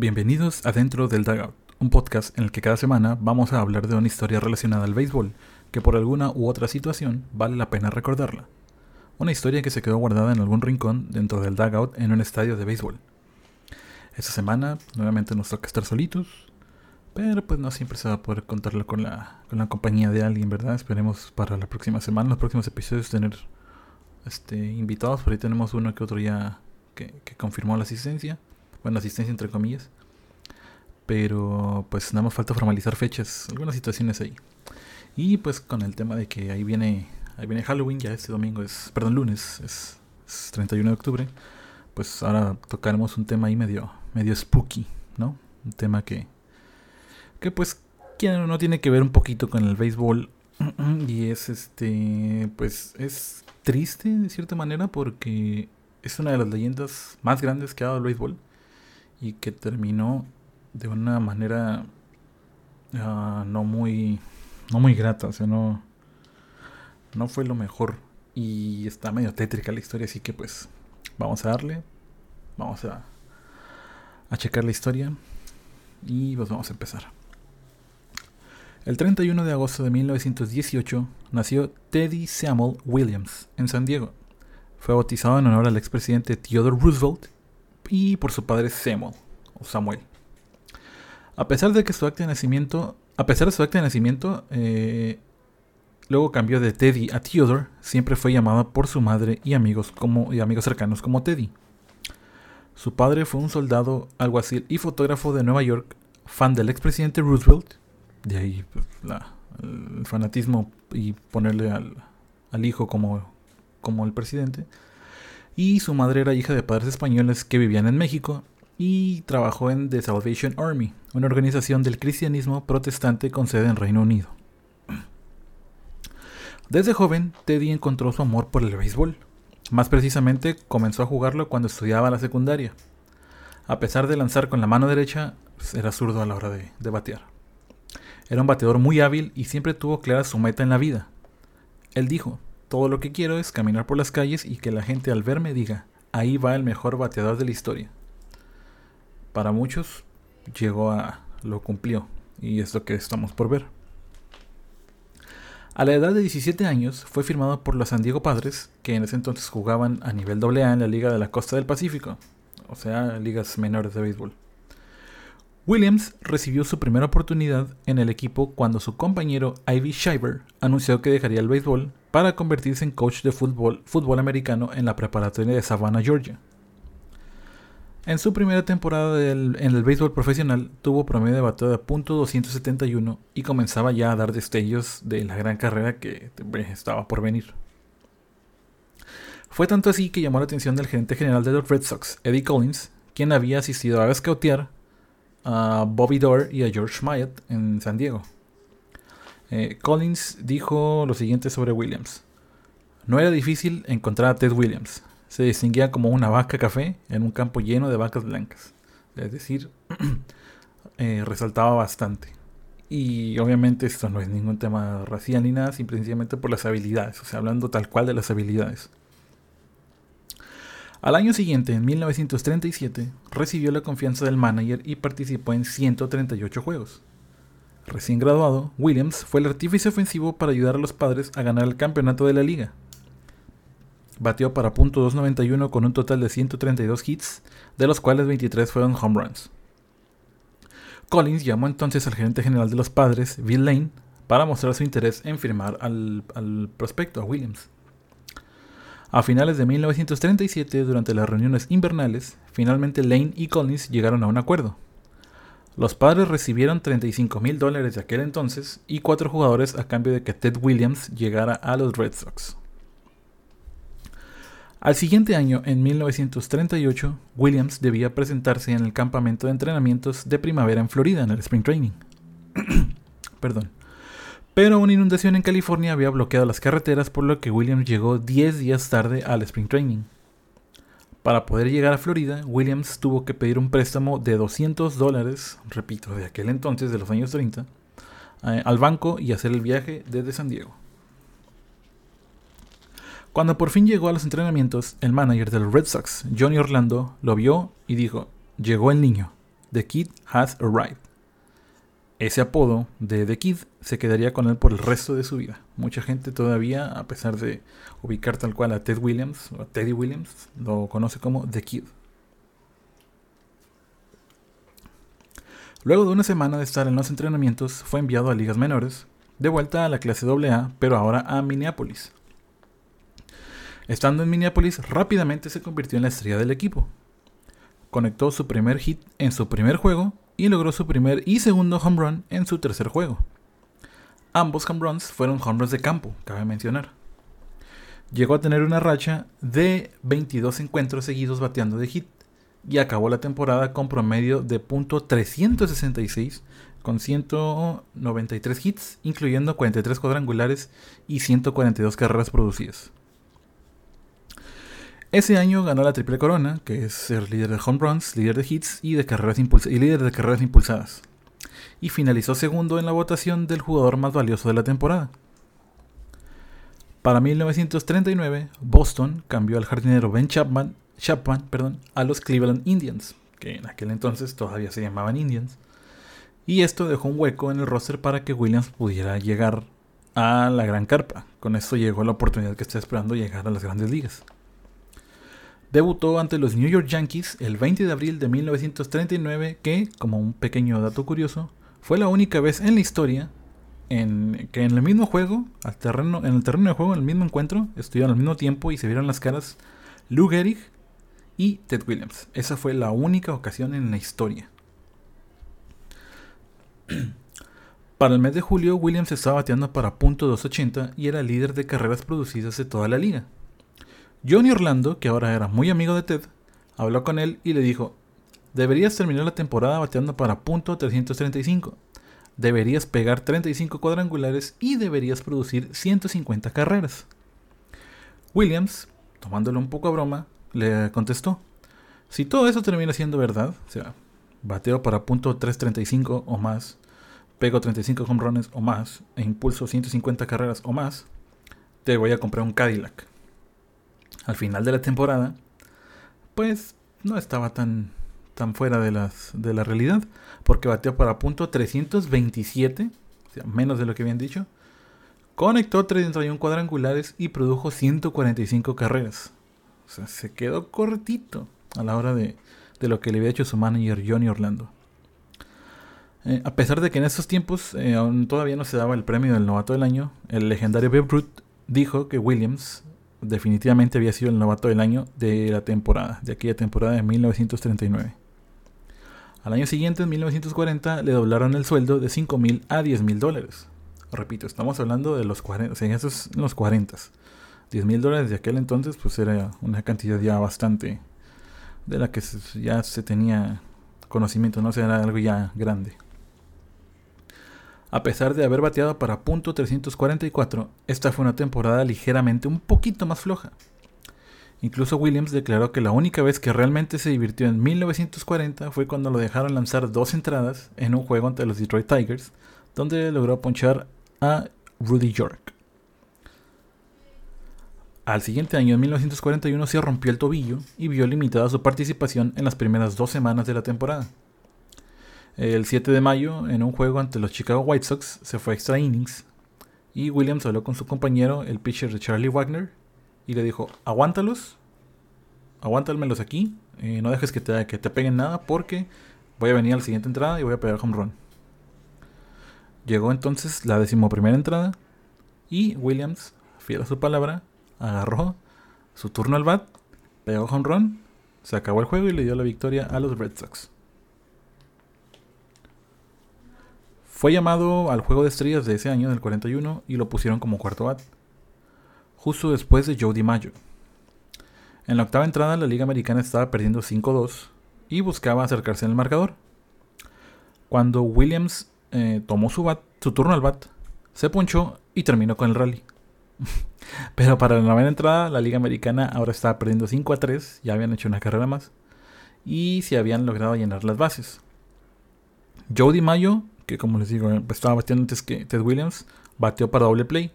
Bienvenidos a Dentro del Dugout, un podcast en el que cada semana vamos a hablar de una historia relacionada al béisbol que por alguna u otra situación vale la pena recordarla. Una historia que se quedó guardada en algún rincón dentro del dugout en un estadio de béisbol. Esta semana nuevamente nos toca estar solitos, pero pues no siempre se va a poder contarlo con la, con la compañía de alguien, ¿verdad? Esperemos para la próxima semana, los próximos episodios tener este, invitados. Por ahí tenemos uno que otro ya que, que confirmó la asistencia. Bueno, asistencia entre comillas. Pero pues nada más falta formalizar fechas, algunas situaciones ahí. Y pues con el tema de que ahí viene, ahí viene Halloween, ya este domingo es, perdón, lunes, es, es 31 de octubre. Pues ahora tocaremos un tema ahí medio, medio spooky, ¿no? Un tema que, que pues quien no tiene que ver un poquito con el béisbol y es este, pues es triste de cierta manera porque es una de las leyendas más grandes que ha dado el béisbol y que terminó de una manera uh, no muy no muy grata, o sea, no no fue lo mejor y está medio tétrica la historia, así que pues vamos a darle, vamos a a checar la historia y pues vamos a empezar. El 31 de agosto de 1918 nació Teddy Samuel Williams en San Diego. Fue bautizado en honor al expresidente Theodore Roosevelt y por su padre Samuel o Samuel. A pesar de que su acta de nacimiento, a pesar de su acta de nacimiento, eh, luego cambió de Teddy a Theodore, siempre fue llamado por su madre y amigos como y amigos cercanos como Teddy. Su padre fue un soldado, alguacil y fotógrafo de Nueva York, fan del expresidente Roosevelt, de ahí el fanatismo y ponerle al, al hijo como, como el presidente. Y su madre era hija de padres españoles que vivían en México y trabajó en The Salvation Army, una organización del cristianismo protestante con sede en Reino Unido. Desde joven, Teddy encontró su amor por el béisbol. Más precisamente, comenzó a jugarlo cuando estudiaba la secundaria. A pesar de lanzar con la mano derecha, era zurdo a la hora de, de batear. Era un bateador muy hábil y siempre tuvo clara su meta en la vida. Él dijo, todo lo que quiero es caminar por las calles y que la gente al verme diga, ahí va el mejor bateador de la historia. Para muchos llegó a... lo cumplió y es lo que estamos por ver. A la edad de 17 años fue firmado por los San Diego Padres, que en ese entonces jugaban a nivel AA en la Liga de la Costa del Pacífico, o sea, ligas menores de béisbol. Williams recibió su primera oportunidad en el equipo cuando su compañero Ivy Shiver anunció que dejaría el béisbol para convertirse en coach de fútbol, americano en la preparatoria de Savannah, Georgia. En su primera temporada en el béisbol profesional tuvo promedio de bateo de .271 y comenzaba ya a dar destellos de la gran carrera que estaba por venir. Fue tanto así que llamó la atención del gerente general de los Red Sox, Eddie Collins, quien había asistido a scoutear a Bobby Dorr y a George Myatt en San Diego. Eh, Collins dijo lo siguiente sobre Williams. No era difícil encontrar a Ted Williams. Se distinguía como una vaca café en un campo lleno de vacas blancas. Es decir, eh, resaltaba bastante. Y obviamente esto no es ningún tema racial ni nada, simplemente por las habilidades. O sea, hablando tal cual de las habilidades. Al año siguiente, en 1937, recibió la confianza del manager y participó en 138 juegos. Recién graduado, Williams fue el artífice ofensivo para ayudar a los padres a ganar el campeonato de la liga. Batió para .291 con un total de 132 hits, de los cuales 23 fueron home runs. Collins llamó entonces al gerente general de los padres, Bill Lane, para mostrar su interés en firmar al, al prospecto, a Williams. A finales de 1937, durante las reuniones invernales, finalmente Lane y Collins llegaron a un acuerdo. Los padres recibieron 35 mil dólares de aquel entonces y cuatro jugadores a cambio de que Ted Williams llegara a los Red Sox. Al siguiente año, en 1938, Williams debía presentarse en el campamento de entrenamientos de primavera en Florida, en el Spring Training. Perdón. Pero una inundación en California había bloqueado las carreteras, por lo que Williams llegó 10 días tarde al Spring Training. Para poder llegar a Florida, Williams tuvo que pedir un préstamo de 200 dólares, repito, de aquel entonces, de los años 30, eh, al banco y hacer el viaje desde San Diego. Cuando por fin llegó a los entrenamientos, el manager de los Red Sox, Johnny Orlando, lo vio y dijo, llegó el niño, The Kid Has Arrived. Ese apodo de The Kid se quedaría con él por el resto de su vida. Mucha gente todavía, a pesar de ubicar tal cual a Ted Williams o a Teddy Williams, lo conoce como The Kid. Luego de una semana de estar en los entrenamientos, fue enviado a ligas menores, de vuelta a la clase AA, pero ahora a Minneapolis. Estando en Minneapolis, rápidamente se convirtió en la estrella del equipo. Conectó su primer hit en su primer juego y logró su primer y segundo home run en su tercer juego. Ambos home runs fueron home runs de campo, cabe mencionar. Llegó a tener una racha de 22 encuentros seguidos bateando de hit y acabó la temporada con promedio de .366 con 193 hits, incluyendo 43 cuadrangulares y 142 carreras producidas. Ese año ganó la Triple Corona, que es ser líder de home runs, líder de hits y, de carreras y líder de carreras impulsadas. Y finalizó segundo en la votación del jugador más valioso de la temporada. Para 1939, Boston cambió al jardinero Ben Chapman, Chapman perdón, a los Cleveland Indians, que en aquel entonces todavía se llamaban Indians. Y esto dejó un hueco en el roster para que Williams pudiera llegar a la gran carpa. Con esto llegó la oportunidad que está esperando llegar a las grandes ligas. Debutó ante los New York Yankees el 20 de abril de 1939, que, como un pequeño dato curioso, fue la única vez en la historia en que en el mismo juego, al terreno, en el terreno de juego, en el mismo encuentro, estuvieron al mismo tiempo y se vieron las caras Lou Gehrig y Ted Williams. Esa fue la única ocasión en la historia. Para el mes de julio, Williams estaba bateando para .280 y era líder de carreras producidas de toda la liga. Johnny Orlando, que ahora era muy amigo de Ted, habló con él y le dijo, deberías terminar la temporada bateando para punto 335, deberías pegar 35 cuadrangulares y deberías producir 150 carreras. Williams, tomándolo un poco a broma, le contestó, si todo eso termina siendo verdad, o sea, bateo para punto 335 o más, pego 35 home o más e impulso 150 carreras o más, te voy a comprar un Cadillac al final de la temporada, pues no estaba tan, tan fuera de, las, de la realidad, porque bateó para punto 327, o sea, menos de lo que habían dicho. Conectó 31 cuadrangulares y produjo 145 carreras. O sea, se quedó cortito a la hora de, de lo que le había hecho su manager Johnny Orlando. Eh, a pesar de que en estos tiempos eh, aún todavía no se daba el premio del novato del año, el legendario Babe Ruth dijo que Williams definitivamente había sido el novato del año de la temporada, de aquella temporada de 1939. Al año siguiente, en 1940, le doblaron el sueldo de 5 mil a 10 mil dólares. Repito, estamos hablando de los 40, o sea, esos los 40. 10 mil dólares de aquel entonces, pues era una cantidad ya bastante de la que ya se tenía conocimiento, no o sea, era algo ya grande. A pesar de haber bateado para punto .344, esta fue una temporada ligeramente un poquito más floja. Incluso Williams declaró que la única vez que realmente se divirtió en 1940 fue cuando lo dejaron lanzar dos entradas en un juego ante los Detroit Tigers, donde logró ponchar a Rudy York. Al siguiente año, en 1941, se rompió el tobillo y vio limitada su participación en las primeras dos semanas de la temporada. El 7 de mayo, en un juego ante los Chicago White Sox, se fue extra innings y Williams habló con su compañero, el pitcher de Charlie Wagner, y le dijo, aguántalos, aguántamelos aquí, eh, no dejes que te, que te peguen nada porque voy a venir a la siguiente entrada y voy a pegar home run. Llegó entonces la decimoprimera entrada y Williams, fiel a su palabra, agarró su turno al bat, pegó home run, se acabó el juego y le dio la victoria a los Red Sox. Fue llamado al juego de estrellas de ese año, del 41, y lo pusieron como cuarto bat, justo después de Joe DiMaggio. En la octava entrada, la Liga Americana estaba perdiendo 5-2 y buscaba acercarse en el marcador. Cuando Williams eh, tomó su, bat, su turno al bat, se ponchó y terminó con el rally. Pero para la novena entrada, la Liga Americana ahora estaba perdiendo 5 3, ya habían hecho una carrera más y se habían logrado llenar las bases. Joe DiMaggio que como les digo, estaba batiendo antes que Ted Williams, batió para doble play.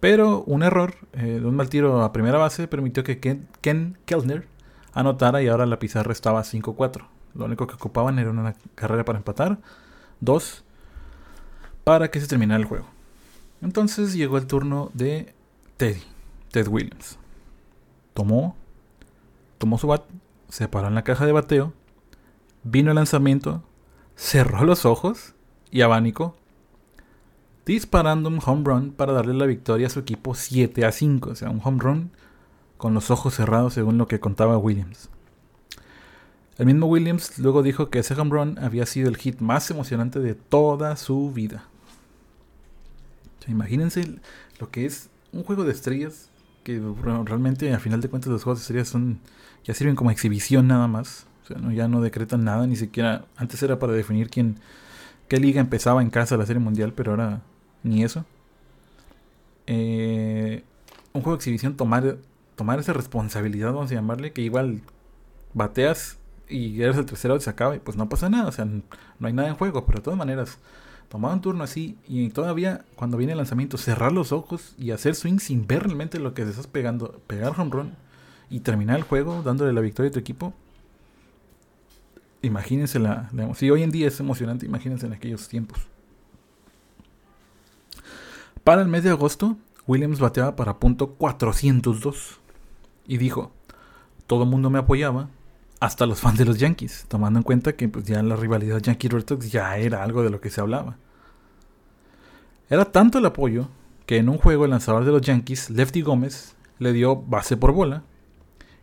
Pero un error eh, de un mal tiro a primera base permitió que Ken, Ken Kellner anotara y ahora la pizarra estaba 5-4. Lo único que ocupaban era una carrera para empatar. Dos, para que se terminara el juego. Entonces llegó el turno de Teddy, Ted Williams. Tomó, tomó su bat, se paró en la caja de bateo, vino el lanzamiento, cerró los ojos y abanico, disparando un home run para darle la victoria a su equipo 7 a 5. O sea, un home run con los ojos cerrados según lo que contaba Williams. El mismo Williams luego dijo que ese home run había sido el hit más emocionante de toda su vida. imagínense lo que es un juego de estrellas que realmente a final de cuentas los juegos de estrellas son ya sirven como exhibición nada más. O sea, ya no decretan nada, ni siquiera antes era para definir quién qué liga empezaba en casa la Serie Mundial, pero ahora ni eso. Eh, un juego de exhibición tomar tomar esa responsabilidad, vamos a llamarle, que igual bateas y eres el tercero y se acaba y pues no pasa nada, o sea, no hay nada en juego, pero de todas maneras, tomar un turno así y todavía cuando viene el lanzamiento cerrar los ojos y hacer swing sin ver realmente lo que te estás pegando, pegar home run y terminar el juego dándole la victoria a tu equipo. Imagínense la, si hoy en día es emocionante, imagínense en aquellos tiempos. Para el mes de agosto, Williams bateaba para punto 402 y dijo, todo el mundo me apoyaba, hasta los fans de los Yankees, tomando en cuenta que pues, ya la rivalidad Yankee-Red ya era algo de lo que se hablaba. Era tanto el apoyo que en un juego el lanzador de los Yankees, Lefty Gómez, le dio base por bola,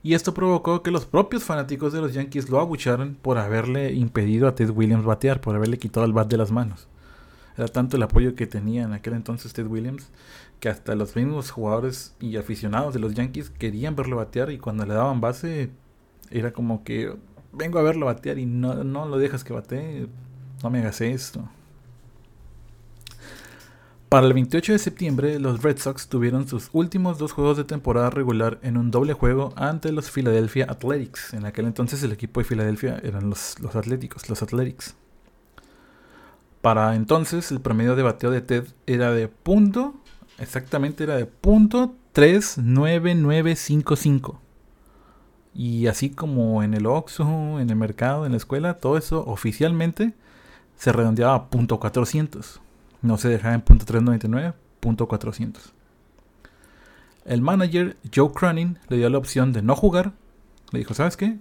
y esto provocó que los propios fanáticos de los Yankees lo abucharan por haberle impedido a Ted Williams batear, por haberle quitado el bat de las manos. Era tanto el apoyo que tenía en aquel entonces Ted Williams que hasta los mismos jugadores y aficionados de los Yankees querían verlo batear y cuando le daban base era como que vengo a verlo batear y no, no lo dejas que batee, no me hagas esto. Para el 28 de septiembre, los Red Sox tuvieron sus últimos dos juegos de temporada regular en un doble juego ante los Philadelphia Athletics. En aquel entonces el equipo de Filadelfia eran los, los Atléticos, los Athletics. Para entonces el promedio de bateo de Ted era de punto Exactamente era de punto 39955. Y así como en el Oxxo, en el mercado, en la escuela, todo eso oficialmente se redondeaba a punto 400. No se dejaba en punto 399, punto 400. El manager Joe Cronin le dio la opción de no jugar. Le dijo, ¿sabes qué?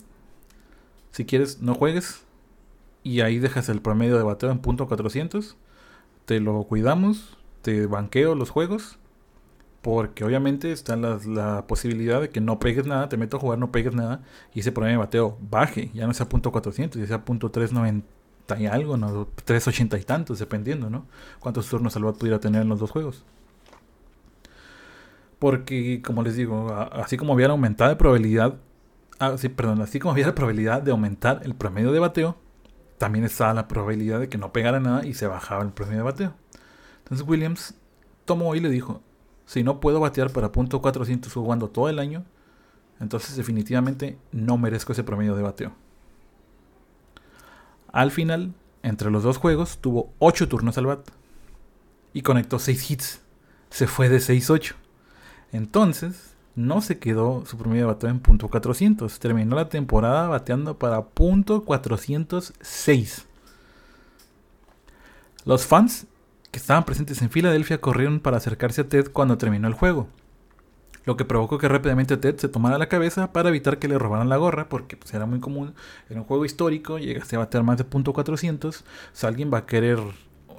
Si quieres, no juegues. Y ahí dejas el promedio de bateo en punto 400. Te lo cuidamos te banqueo los juegos. Porque obviamente está la, posibilidad de que no pegues nada, te meto a jugar, no pegues nada. Y ese problema de bateo baje, ya no sea punto 400, ya sea punto 390 y algo, ¿no? 380 y tantos, dependiendo, ¿no? Cuántos turnos al bat pudiera tener en los dos juegos. Porque, como les digo, así como había aumentado de probabilidad, ah, perdón, así como había la probabilidad de aumentar el promedio de bateo, también estaba la probabilidad de que no pegara nada y se bajaba el promedio de bateo. Entonces Williams tomó y le dijo, si no puedo batear para punto 400 jugando todo el año, entonces definitivamente no merezco ese promedio de bateo. Al final, entre los dos juegos, tuvo 8 turnos al bat y conectó 6 hits. Se fue de 6-8. Entonces, no se quedó su promedio de en punto 400. Terminó la temporada bateando para punto 406. Los fans que estaban presentes en Filadelfia corrieron para acercarse a Ted cuando terminó el juego. Lo que provocó que rápidamente Ted se tomara la cabeza para evitar que le robaran la gorra, porque pues, era muy común. Era un juego histórico, llegaste a bater más de punto .400. O alguien va a querer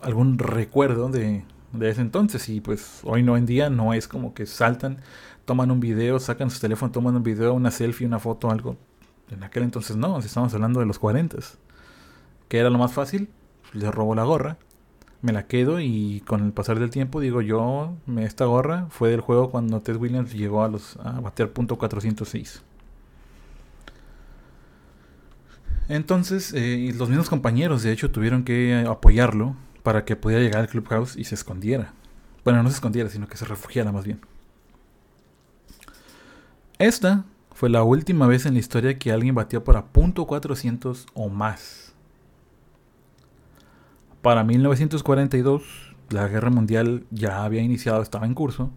algún recuerdo de, de ese entonces. Y pues hoy no en día no es como que saltan, toman un video, sacan su teléfono, toman un video, una selfie, una foto, algo. En aquel entonces no, estamos hablando de los 40. ¿Qué era lo más fácil? Le robó la gorra me la quedo y con el pasar del tiempo digo yo, esta gorra fue del juego cuando Ted Williams llegó a, los, a batear punto 406. Entonces, eh, los mismos compañeros de hecho tuvieron que apoyarlo para que pudiera llegar al clubhouse y se escondiera. Bueno, no se escondiera, sino que se refugiara más bien. Esta fue la última vez en la historia que alguien batió para punto 400 o más. Para 1942, la guerra mundial ya había iniciado, estaba en curso,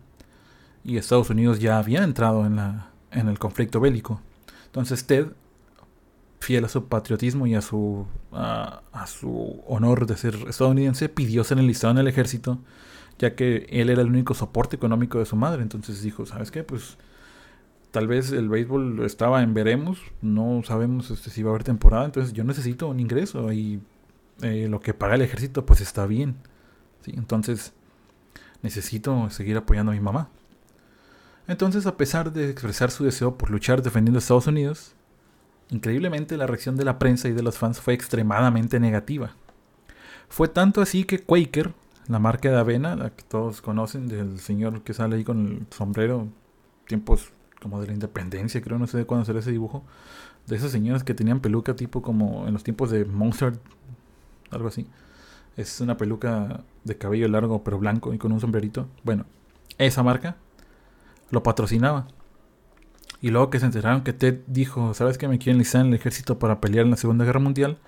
y Estados Unidos ya había entrado en, el conflicto bélico. Entonces Ted fiel a su patriotismo y a su, a, su honor de ser estadounidense, pidió ser enlistado en el ejército, ya que él era el único soporte económico de su madre. Entonces dijo, ¿sabes qué? Pues tal vez el béisbol estaba en veremos, no sabemos este, si va a haber temporada, entonces yo necesito un ingreso y eh, lo que paga el ejército pues está bien. Entonces necesito seguir apoyando a mi mamá. Entonces, a pesar de expresar su deseo por luchar defendiendo a Estados Unidos, increíblemente la reacción de la prensa y de los fans fue extremadamente negativa. Fue tanto así que Quaker, la marca de avena, la que todos conocen, del señor que sale ahí con el sombrero, tiempos como de la independencia, creo, no sé de cuándo será ese dibujo, de esas señoras que tenían peluca tipo como en los tiempos de Monster, algo así. Es una peluca de cabello largo pero blanco y con un sombrerito. Bueno, esa marca lo patrocinaba. Y luego que se enteraron que Ted dijo, ¿sabes que me quieren listar en el ejército para pelear en la Segunda Guerra Mundial?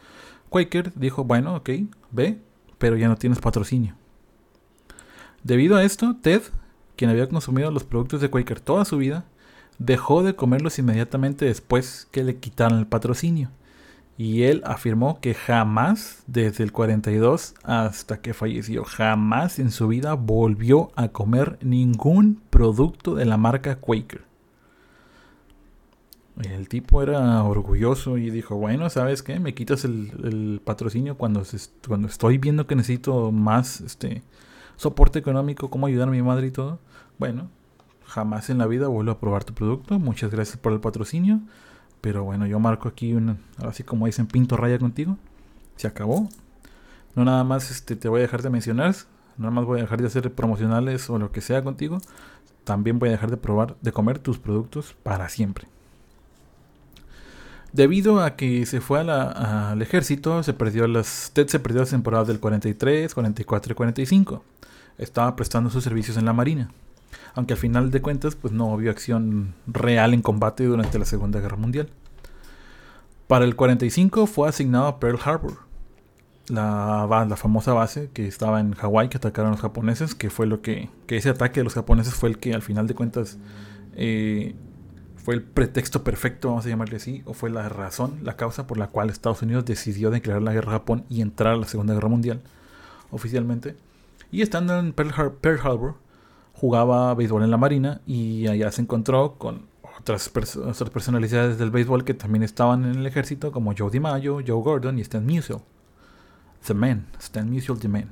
Quaker dijo, bueno, ok, ve, pero ya no tienes patrocinio. Debido a esto, Ted, quien había consumido los productos de Quaker toda su vida, dejó de comerlos inmediatamente después que le quitaron el patrocinio. Y él afirmó que jamás, desde el 42 hasta que falleció, jamás en su vida volvió a comer ningún producto de la marca Quaker. El tipo era orgulloso y dijo, bueno, ¿sabes qué? Me quitas el, patrocinio cuando, cuando estoy viendo que necesito más este, soporte económico, cómo ayudar a mi madre y todo. Bueno, jamás en la vida vuelvo a probar tu producto. Muchas gracias por el patrocinio. Pero bueno, yo marco aquí un, así como dicen, pinto raya contigo. Se acabó. No nada más este, te voy a dejar de mencionar. Nada más voy a dejar de hacer promocionales o lo que sea contigo. También voy a dejar de probar, de comer tus productos para siempre. Debido a que se fue al ejército, se perdió las, Ted se perdió las temporadas del 43, 44 y 45. Estaba prestando sus servicios en la Marina aunque al final de cuentas pues no hubo acción real en combate durante la Segunda Guerra Mundial. Para el 45 fue asignado a Pearl Harbor, la, la famosa base que estaba en Hawái que atacaron los japoneses, que fue lo que, que ese ataque de los japoneses fue el que al final de cuentas eh, fue el pretexto perfecto, vamos a llamarle así, o fue la razón, la causa por la cual Estados Unidos decidió declarar la guerra a Japón y entrar a la Segunda Guerra Mundial oficialmente. Y estando en Pearl Harbor, jugaba béisbol en la Marina y allá se encontró con otras, personalidades del béisbol que también estaban en el ejército, como Joe DiMaggio, Joe Gordon y Stan Musial. The Man, Stan Musial The Man.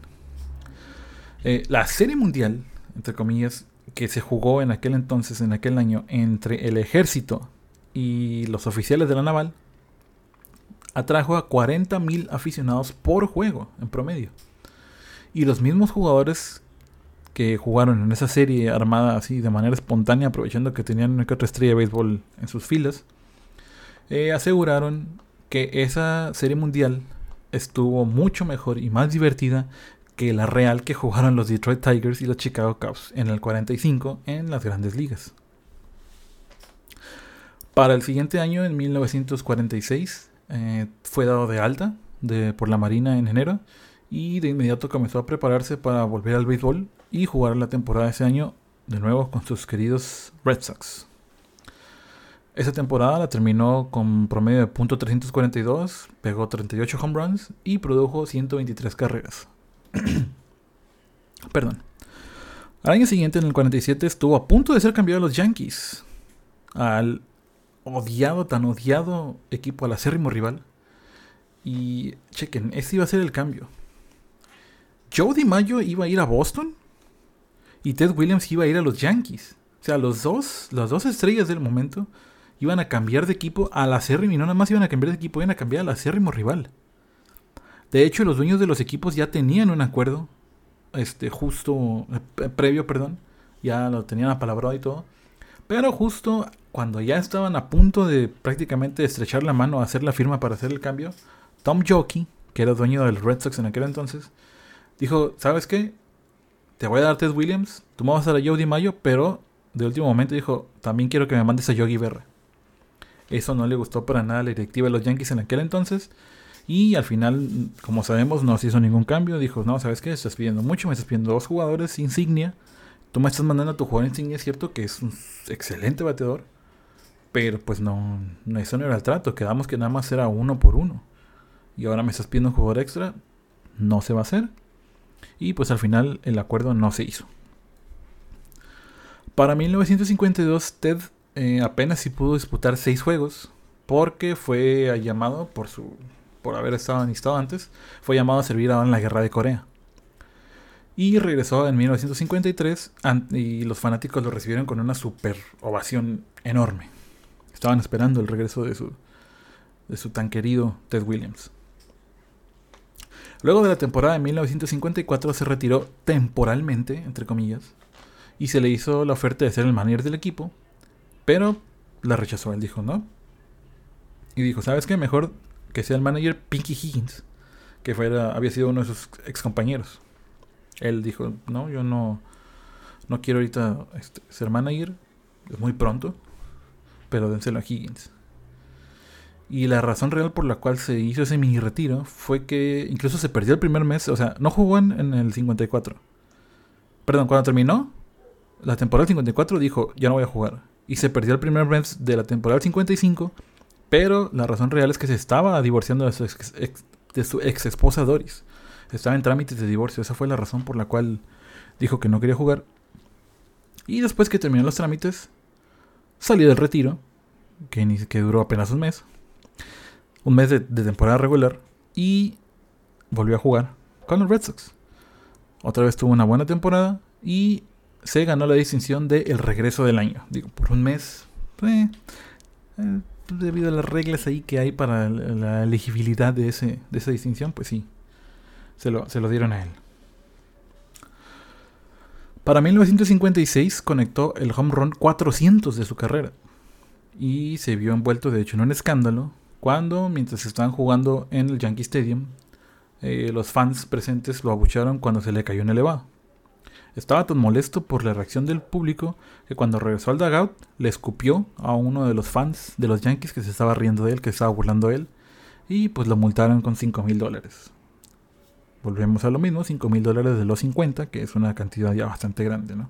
Eh, la serie mundial, entre comillas, que se jugó en aquel entonces, en aquel año, entre el ejército y los oficiales de la naval, atrajo a 40.000 aficionados por juego en promedio. Y los mismos jugadores que jugaron en esa serie armada así de manera espontánea, aprovechando que tenían una que otra estrella de béisbol en sus filas, eh, aseguraron que esa serie mundial estuvo mucho mejor y más divertida que la real que jugaron los Detroit Tigers y los Chicago Cubs en el 45 en las grandes ligas. Para el siguiente año, en 1946, eh, fue dado de alta de, por la Marina en enero y de inmediato comenzó a prepararse para volver al béisbol y jugar la temporada ese año de nuevo con sus queridos Red Sox. Esa temporada la terminó con promedio de .342, pegó 38 home runs y produjo 123 carreras. Perdón. Al año siguiente, en el 47, estuvo a punto de ser cambiado a los Yankees. Al odiado, tan odiado equipo, al acérrimo rival. Y chequen, ese iba a ser el cambio. Joe DiMaggio iba a ir a Boston y Ted Williams iba a ir a los Yankees. O sea, los dos, las dos estrellas del momento iban a cambiar de equipo al acérrimo y no nada más iban a cambiar de equipo, iban a cambiar al acérrimo rival. De hecho, los dueños de los equipos ya tenían un acuerdo, este, justo, eh, previo, perdón, ya lo tenían apalabrado y todo. Pero justo cuando ya estaban a punto de prácticamente estrechar la mano hacer la firma para hacer el cambio, Tom Jockey, que era dueño del Red Sox en aquel entonces, dijo, ¿sabes qué? Te voy a dar Ted Williams, tú me vas a dar a Joe Mayo, pero de último momento dijo, también quiero que me mandes a Yogi Berra. Eso no le gustó para nada a la directiva de los Yankees en aquel entonces. Y al final, como sabemos, no se hizo ningún cambio. Dijo, no, ¿sabes qué? Estás pidiendo mucho, me estás pidiendo dos jugadores insignia. Tú me estás mandando a tu jugador insignia, es cierto que es un excelente bateador. Pero pues no, no, eso no era el trato. Quedamos que nada más era uno por uno. Y ahora me estás pidiendo un jugador extra. No se va a hacer. Y pues al final el acuerdo no se hizo. Para 1952, Ted eh, apenas si pudo disputar seis juegos. Porque fue llamado por su. por haber estado enlistado antes. Fue llamado a servir ahora en la guerra de Corea. Y regresó en 1953 y los fanáticos lo recibieron con una super ovación enorme. Estaban esperando el regreso de su, de su tan querido Ted Williams. Luego de la temporada de 1954 se retiró temporalmente, entre comillas, y se le hizo la oferta de ser el manager del equipo, pero la rechazó. Él dijo no. Y dijo, ¿sabes qué? Mejor que sea el manager Pinky Higgins, que fuera, había sido uno de sus ex compañeros. Él dijo, no, yo no, no quiero ahorita este, ser manager, es muy pronto, pero dénselo a Higgins. Y la razón real por la cual se hizo ese mini retiro fue que incluso se perdió el primer mes, o sea, no jugó en, el 54. Perdón, cuando terminó la temporada 54 dijo, ya no voy a jugar. Y se perdió el primer mes de la temporada 55, pero la razón real es que se estaba divorciando de su ex, de su ex esposa Doris estaba en trámites de divorcio. Esa fue la razón por la cual dijo que no quería jugar. Y después que terminó los trámites, salió del retiro, que, ni, que duró apenas un mes. Un mes de, temporada regular. Y volvió a jugar con los Red Sox. Otra vez tuvo una buena temporada y se ganó la distinción de el regreso del año. Digo, por un mes. Eh, eh, debido a las reglas ahí que hay para la elegibilidad de, ese, de esa distinción, pues sí, se lo, dieron a él. Para 1956 conectó el home run 400 de su carrera y se vio envuelto de hecho en un escándalo cuando mientras estaban jugando en el Yankee Stadium eh, los fans presentes lo abucharon cuando se le cayó un elevado. Estaba tan molesto por la reacción del público que cuando regresó al dugout le escupió a uno de los fans de los Yankees que se estaba riendo de él, que estaba burlando de él, y pues lo multaron con 5 mil dólares volvemos a lo mismo, 5 mil dólares de los 50, que es una cantidad ya bastante grande, ¿no?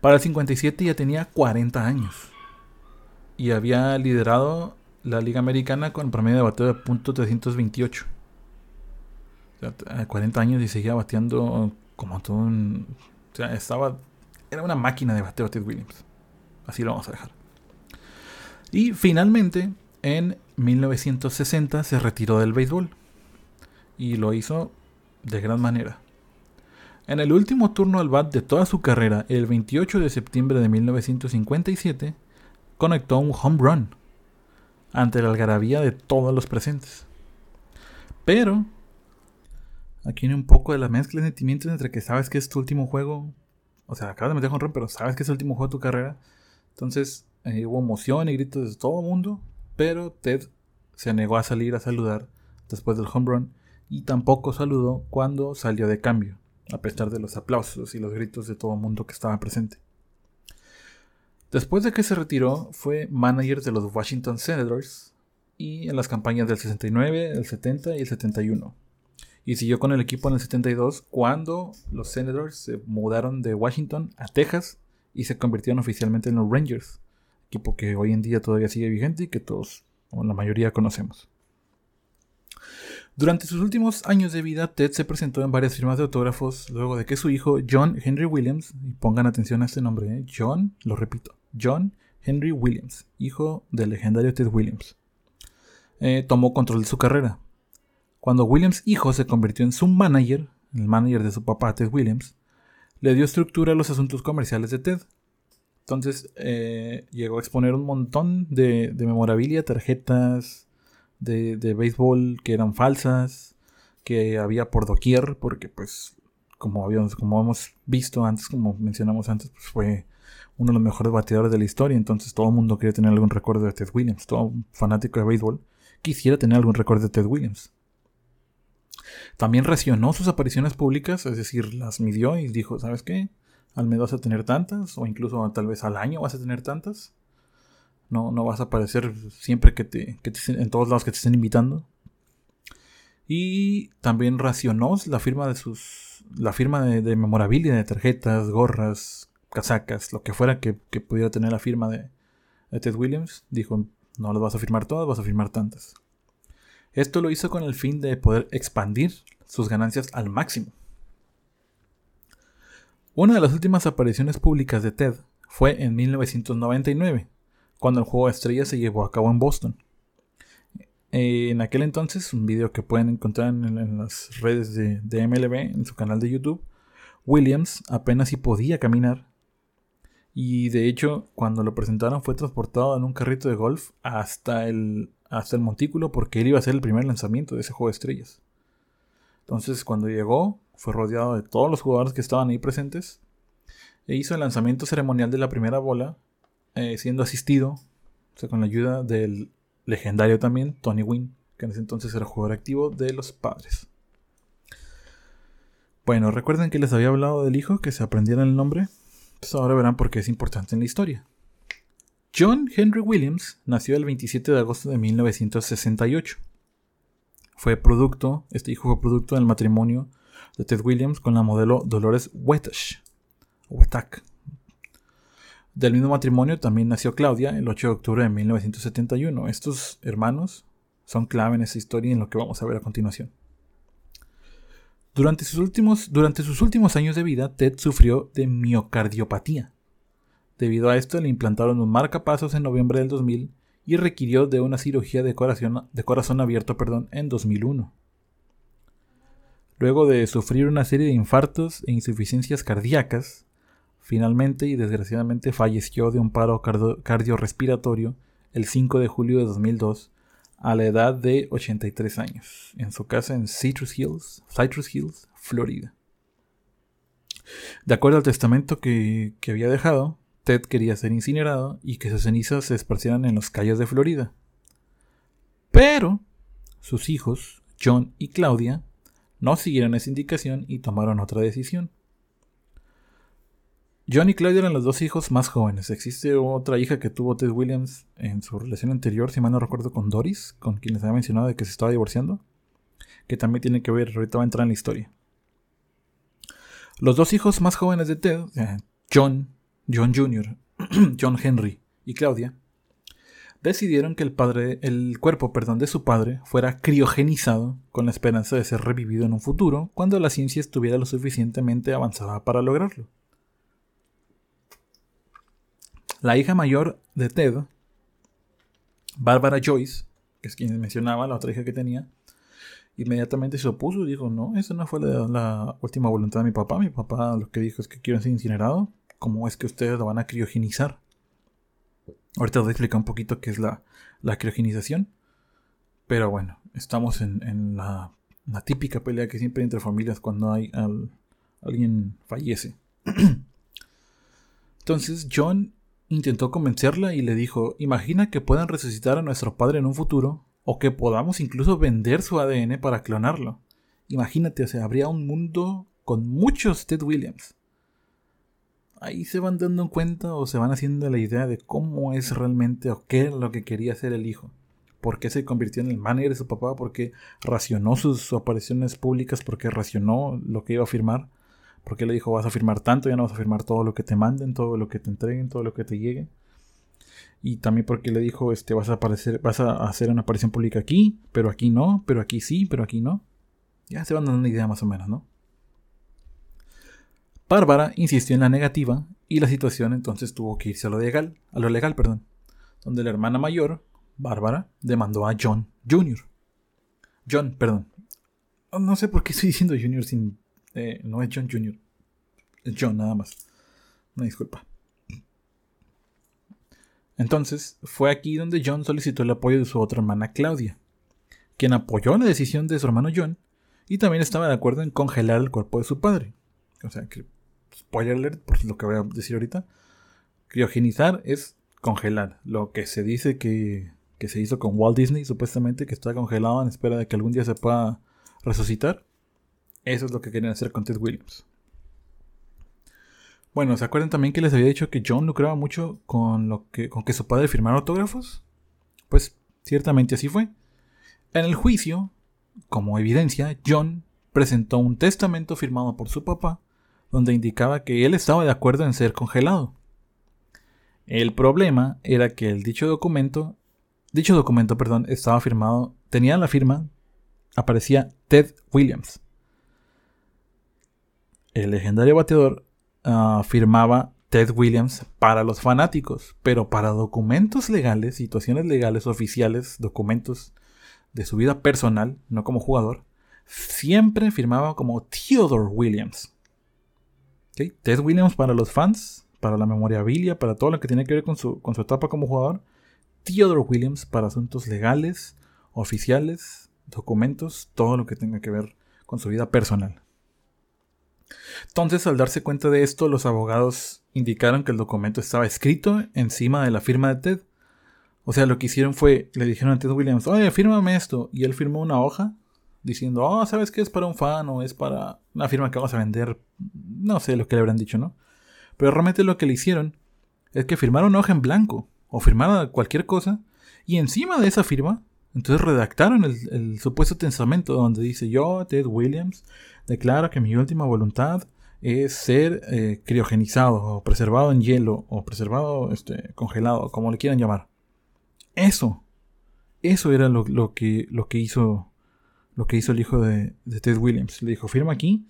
Para el 57 ya tenía 40 años y había liderado la Liga Americana con promedio de bateo de punto .328. a 40 años y seguía bateando como todo un... O sea, estaba... Era una máquina de bateo Ted Williams. Así lo vamos a dejar. Y finalmente, en 1960 se retiró del béisbol y lo hizo de gran manera. En el último turno al bat de toda su carrera, el 28 de septiembre de 1957, conectó un home run ante la algarabía de todos los presentes. Pero aquí hay un poco de la mezcla de sentimientos entre que sabes que es tu último juego, o sea, acabas de meter home run, pero sabes que es el último juego de tu carrera. Entonces eh, hubo emoción y gritos de todo el mundo, pero Ted se negó a salir a saludar después del home run y tampoco saludó cuando salió de cambio, a pesar de los aplausos y los gritos de todo el mundo que estaba presente. Después de que se retiró, fue manager de los Washington Senators y en las campañas del 69, el 70 y el 71. Y siguió con el equipo en el 72 cuando los Senators se mudaron de Washington a Texas y se convirtieron oficialmente en los Rangers, equipo que hoy en día todavía sigue vigente y que todos, o la mayoría, conocemos. Durante sus últimos años de vida, Ted se presentó en varias firmas de autógrafos luego de que su hijo John Henry Williams, y pongan atención a este nombre, ¿eh? John, lo repito, John Henry Williams, hijo del legendario Ted Williams, eh, tomó control de su carrera. Cuando Williams hijo se convirtió en su manager, el manager de su papá Ted Williams, le dio estructura a los asuntos comerciales de Ted. Entonces eh, llegó a exponer un montón de, de memorabilia, tarjetas, de, béisbol que eran falsas, que había por doquier, porque pues como, habíamos, como hemos visto antes, como mencionamos antes, pues fue uno de los mejores bateadores de la historia, entonces todo el mundo quería tener algún recuerdo de Ted Williams, todo fanático de béisbol quisiera tener algún recuerdo de Ted Williams. También racionó sus apariciones públicas, es decir, las midió y dijo, ¿sabes qué? Al mes vas a tener tantas, o incluso tal vez al año vas a tener tantas. No, no vas a aparecer siempre que te, que en todos lados que te estén invitando. Y también racionó la firma de sus. la firma de, de memorabilia, de tarjetas, gorras, casacas, lo que fuera que, pudiera tener la firma de, Ted Williams, dijo, no las vas a firmar todas, vas a firmar tantas. Esto lo hizo con el fin de poder expandir sus ganancias al máximo. Una de las últimas apariciones públicas de Ted fue en 1999, cuando el juego de estrellas se llevó a cabo en Boston. en aquel entonces, un video que pueden encontrar en, las redes de, de, MLB, en su canal de YouTube, Williams apenas si podía caminar. Y de hecho, cuando lo presentaron fue transportado en un carrito de golf hasta el, hasta el montículo porque él iba a ser el primer lanzamiento de ese juego de estrellas. Entonces, cuando llegó, fue rodeado de todos los jugadores que estaban ahí presentes e hizo el lanzamiento ceremonial de la primera bola, eh, siendo asistido, o sea, con la ayuda del legendario también Tony Wynn, que en ese entonces era jugador activo de los padres. Bueno, recuerden que les había hablado del hijo, que se aprendieran el nombre. Pues ahora verán por qué es importante en la historia. John Henry Williams nació el 27 de agosto de 1968. Fue producto, este hijo fue producto del matrimonio de Ted Williams con la modelo Dolores Wetash. Del mismo matrimonio también nació Claudia el 8 de octubre de 1971. Estos hermanos son clave en esta historia y en lo que vamos a ver a continuación. Durante sus, últimos, años de vida, Ted sufrió de miocardiopatía. Debido a esto, le implantaron un marcapasos en noviembre del 2000 y requirió de una cirugía de corazón, abierto en 2001. Luego de sufrir una serie de infartos e insuficiencias cardíacas, finalmente y desgraciadamente falleció de un paro cardiorrespiratorio el 5 de julio de 2002 a la edad de 83 años, en su casa en Citrus Hills, Citrus Hills, Florida. De acuerdo al testamento que, que había dejado, Ted quería ser incinerado y que sus cenizas se esparcieran en los calles de Florida. Pero sus hijos, John y Claudia, no siguieron esa indicación y tomaron otra decisión. John y Claudia eran los dos hijos más jóvenes. Existe otra hija que tuvo Ted Williams en su relación anterior, si mal no recuerdo, con Doris, con quien les había mencionado de que se estaba divorciando, que también tiene que ver, ahorita va a entrar en la historia. Los dos hijos más jóvenes de Ted, John John Jr., John Henry y Claudia, decidieron que el, padre, el cuerpo perdón, de su padre fuera criogenizado con la esperanza de ser revivido en un futuro cuando la ciencia estuviera lo suficientemente avanzada para lograrlo. La hija mayor de Ted, Barbara Joyce, que es quien mencionaba, la otra hija que tenía, inmediatamente se opuso y dijo, no, esa no fue la, la, última voluntad de mi papá. Mi papá lo que dijo es que quiero ser incinerado cómo es que ustedes lo van a criogenizar. Ahorita os voy a explicar un poquito qué es la, criogenización. Pero bueno, estamos en, la, típica pelea que siempre hay entre familias cuando hay alguien fallece. Entonces John intentó convencerla y le dijo, imagina que puedan resucitar a nuestro padre en un futuro o que podamos incluso vender su ADN para clonarlo. Imagínate, o sea, habría un mundo con muchos Ted Williams ahí se van dando cuenta o se van haciendo la idea de cómo es realmente o qué es lo que quería hacer el hijo. ¿Por qué se convirtió en el manager de su papá? ¿Por qué racionó sus apariciones públicas? ¿Por qué racionó lo que iba a firmar? ¿Por qué le dijo vas a firmar tanto? Ya no vas a firmar todo lo que te manden, todo lo que te entreguen, todo lo que te llegue. Y también porque le dijo, este, vas a aparecer, vas a hacer una aparición pública aquí, pero aquí no, pero aquí sí, pero aquí no. Ya se van dando una idea más o menos, ¿no? Bárbara insistió en la negativa y la situación entonces tuvo que irse a lo legal, a lo legal, perdón, donde la hermana mayor, Bárbara, demandó a John Jr. John, perdón. No sé por qué estoy diciendo Jr. sin... Eh, no es John Jr. Es John nada más. Una disculpa. Entonces, fue aquí donde John solicitó el apoyo de su otra hermana Claudia, quien apoyó la decisión de su hermano John y también estaba de acuerdo en congelar el cuerpo de su padre. O sea, que spoiler alert, por lo que voy a decir ahorita, criogenizar es congelar. Lo que se dice que, que se hizo con Walt Disney, supuestamente, que está congelado en espera de que algún día se pueda resucitar. Eso es lo que querían hacer con Ted Williams. Bueno, ¿se acuerdan también que les había dicho que John lucraba mucho con, lo que, con que su padre firmara autógrafos? Pues ciertamente así fue. En el juicio, como evidencia, John presentó un testamento firmado por su papá donde indicaba que él estaba de acuerdo en ser congelado. El problema era que el dicho documento, dicho documento, perdón, estaba firmado, tenía la firma, aparecía Ted Williams. El legendario bateador ah, firmaba Ted Williams para los fanáticos, pero para documentos legales, situaciones legales oficiales, documentos de su vida personal, no como jugador, siempre firmaba como Theodore Williams. Ted Williams para los fans, para la memorabilia, para todo lo que tiene que ver con su, con su etapa como jugador. Theodore Williams para asuntos legales, oficiales, documentos, todo lo que tenga que ver con su vida personal. Entonces, al darse cuenta de esto, los abogados indicaron que el documento estaba escrito encima de la firma de Ted. O sea, lo que hicieron fue, le dijeron a Ted Williams, oye, fírmame esto. Y él firmó una hoja diciendo, oh, ¿sabes qué? Es para un fan o es para una firma que vamos a vender. No sé lo que le habrán dicho, ¿no? Pero realmente lo que le hicieron es que firmaron una hoja en blanco o firmaron cualquier cosa y encima de esa firma, entonces redactaron el, supuesto testamento donde dice yo, Ted Williams, declaro que mi última voluntad es ser eh, criogenizado o preservado en hielo o preservado este, congelado, como le quieran llamar. Eso, eso era lo, que, lo que hizo lo que hizo el hijo de, Ted Williams. Le dijo, firma aquí,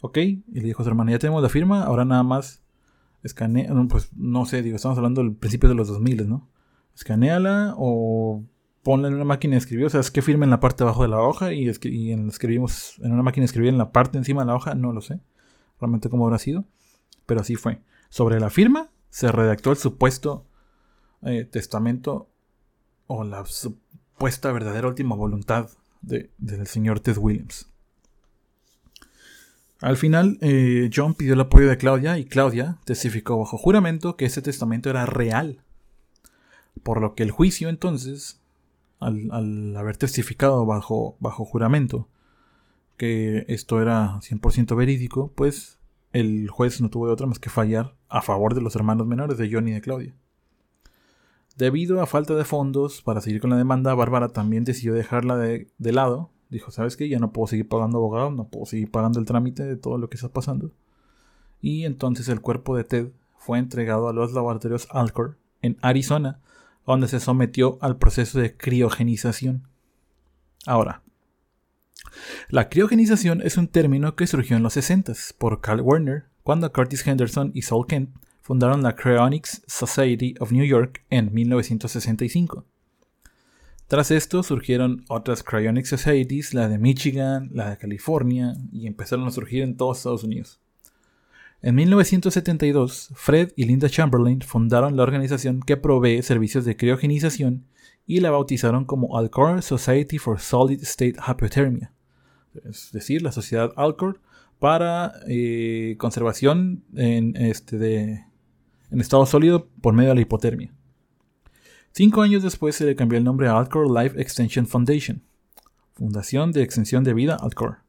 ok, y le dijo a su hermana, ya tenemos la firma, ahora nada más escanea, pues no sé, digo, estamos hablando del principio de los 2000, ¿no? Escaneala o ponla en una máquina de escribir, o sea, es que firme en la parte de abajo de la hoja y, escribimos en una máquina de escribir en la parte encima de la hoja, no lo sé realmente cómo habrá sido, pero así fue. Sobre la firma se redactó el supuesto eh, testamento o la supuesta verdadera última voluntad del señor Ted Williams. Al final, eh, John pidió el apoyo de Claudia y Claudia testificó bajo juramento que ese testamento era real. Por lo que el juicio entonces, al, haber testificado bajo, bajo juramento que esto era 100% verídico, pues el juez no tuvo de otra más que fallar a favor de los hermanos menores de John y de Claudia. Debido a falta de fondos para seguir con la demanda, Bárbara también decidió dejarla de, lado. Dijo, ¿sabes qué? Ya no puedo seguir pagando abogados, no puedo seguir pagando el trámite de todo lo que está pasando. Y entonces el cuerpo de Ted fue entregado a los laboratorios Alcor en Arizona, donde se sometió al proceso de criogenización. Ahora, la criogenización es un término que surgió en los 60 por Carl Werner, cuando Curtis Henderson y Saul Kent fundaron la Cryonics Society of New York en 1965. Tras esto surgieron otras Cryonics Societies, la de Michigan, la de California, y empezaron a surgir en todos Estados Unidos. En 1972, Fred y Linda Chamberlain fundaron la organización que provee servicios de criogenización y la bautizaron como Alcor Society for Solid State Hypothermia, es decir, la sociedad Alcor para eh, conservación en, este, en estado sólido por medio de la hipotermia. Cinco años después se le cambió el nombre a Alcor Life Extension Foundation, Fundación de Extensión de Vida Alcor.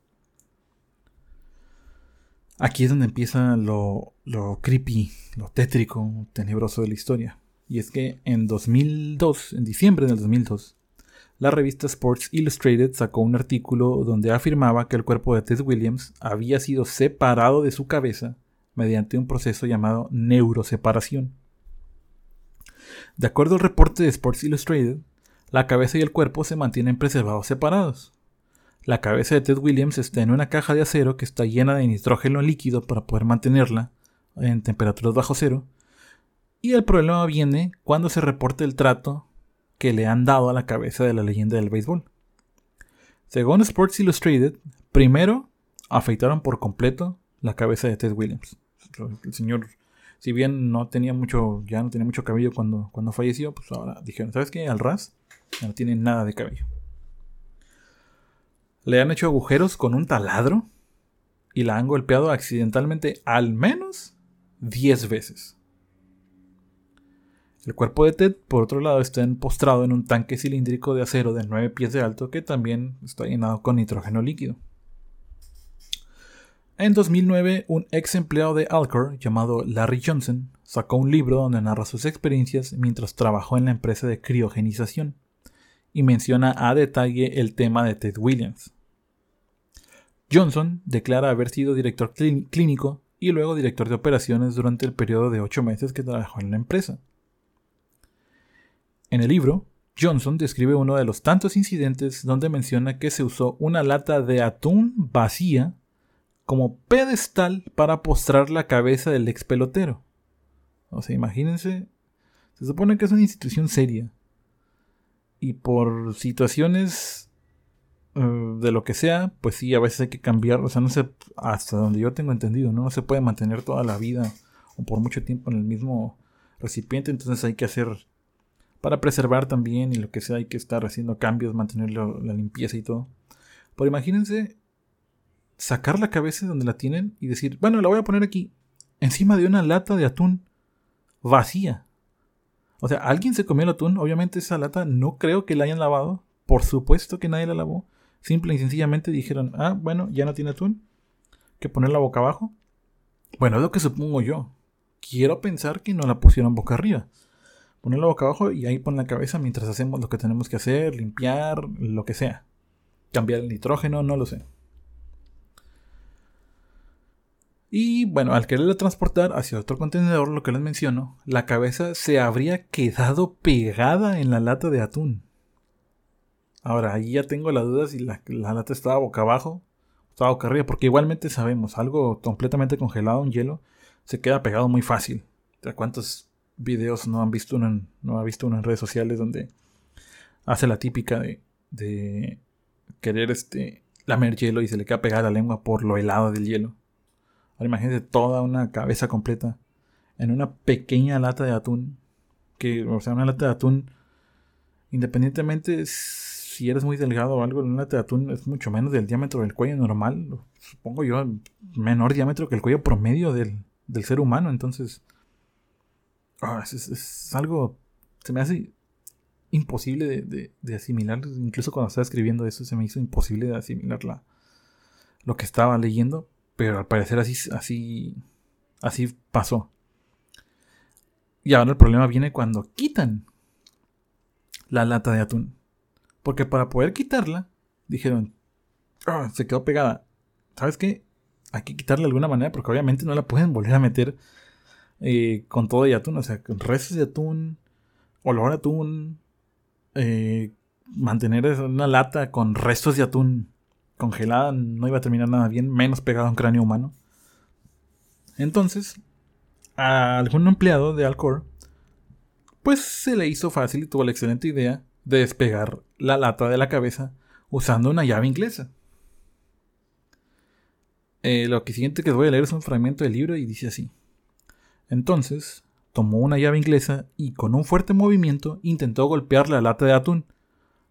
Aquí es donde empieza lo, lo creepy, lo tétrico, tenebroso de la historia. Y es que en 2002, en diciembre del 2002, la revista Sports Illustrated sacó un artículo donde afirmaba que el cuerpo de Ted Williams había sido separado de su cabeza mediante un proceso llamado neuroseparación. De acuerdo al reporte de Sports Illustrated, la cabeza y el cuerpo se mantienen preservados separados. La cabeza de Ted Williams está en una caja de acero que está llena de nitrógeno líquido para poder mantenerla en temperaturas bajo cero. Y el problema viene cuando se reporta el trato que le han dado a la cabeza de la leyenda del béisbol. Según Sports Illustrated, primero afeitaron por completo la cabeza de Ted Williams el señor, si bien no tenía mucho, ya no tenía mucho cabello cuando, cuando falleció, pues ahora dijeron, ¿sabes qué? Al ras no tiene nada de cabello. Le han hecho agujeros con un taladro y la han golpeado accidentalmente al menos 10 veces. El cuerpo de Ted, por otro lado, está postrado en un tanque cilíndrico de acero de 9 pies de alto que también está llenado con nitrógeno líquido. En 2009, un ex empleado de Alcor llamado Larry Johnson sacó un libro donde narra sus experiencias mientras trabajó en la empresa de criogenización y menciona a detalle el tema de Ted Williams. Johnson declara haber sido director clínico y luego director de operaciones durante el periodo de ocho meses que trabajó en la empresa. En el libro, Johnson describe uno de los tantos incidentes donde menciona que se usó una lata de atún vacía como pedestal para postrar la cabeza del ex pelotero. O sea, imagínense, se supone que es una institución seria. Y por situaciones eh, de lo que sea, pues sí, a veces hay que cambiar. O sea, no sé, hasta donde yo tengo entendido, ¿no? no se puede mantener toda la vida o por mucho tiempo en el mismo recipiente. Entonces hay que hacer, para preservar también y lo que sea, hay que estar haciendo cambios, mantener la limpieza y todo. Pero imagínense sacar la cabeza de donde la tienen y decir, bueno, la voy a poner aquí, encima de una lata de atún vacía. O sea, alguien se comió el atún. Obviamente esa lata no creo que la hayan lavado. Por supuesto que nadie la lavó. Simple y sencillamente dijeron, ah, bueno, ya no tiene atún. Que ponerla boca abajo. Bueno, es lo que supongo yo. Quiero pensar que no la pusieron boca arriba. Ponerla boca abajo y ahí pon la cabeza mientras hacemos lo que tenemos que hacer, limpiar, lo que sea. Cambiar el nitrógeno, no lo sé. Y bueno, al quererla transportar hacia otro contenedor, lo que les menciono, la cabeza se habría quedado pegada en la lata de atún. Ahora, ahí ya tengo la duda si la, lata estaba boca abajo o estaba boca arriba, porque igualmente sabemos, algo completamente congelado, un hielo, se queda pegado muy fácil. ¿Cuántos videos no han visto uno no ha visto uno en redes sociales donde hace la típica de, querer este lamer hielo y se le queda pegada la lengua por lo helado del hielo? Ahora imagínense toda una cabeza completa en una pequeña lata de atún. Que, o sea, una lata de atún, independientemente si eres muy delgado o algo, una lata de atún es mucho menos del diámetro del cuello normal. Supongo yo, menor diámetro que el cuello promedio del, ser humano. Entonces, ah, es, algo, se me hace imposible de, de, asimilar. Incluso cuando estaba escribiendo eso, se me hizo imposible de asimilar lo que estaba leyendo. Pero al parecer así, así, así pasó. Y ahora el problema viene cuando quitan la lata de atún. Porque para poder quitarla, dijeron, ah, se quedó pegada. ¿Sabes qué? Hay que quitarla de alguna manera porque obviamente no la pueden volver a meter eh, con todo de atún. O sea, con restos de atún, olor a atún, eh, mantener una lata con restos de atún congelada, no iba a terminar nada bien, menos pegado a un cráneo humano. Entonces, a algún empleado de Alcor, pues se le hizo fácil y tuvo la excelente idea de despegar la lata de la cabeza usando una llave inglesa. Eh, lo que siguiente que voy a leer es un fragmento del libro y dice así. Entonces, tomó una llave inglesa y con un fuerte movimiento intentó golpear la lata de atún,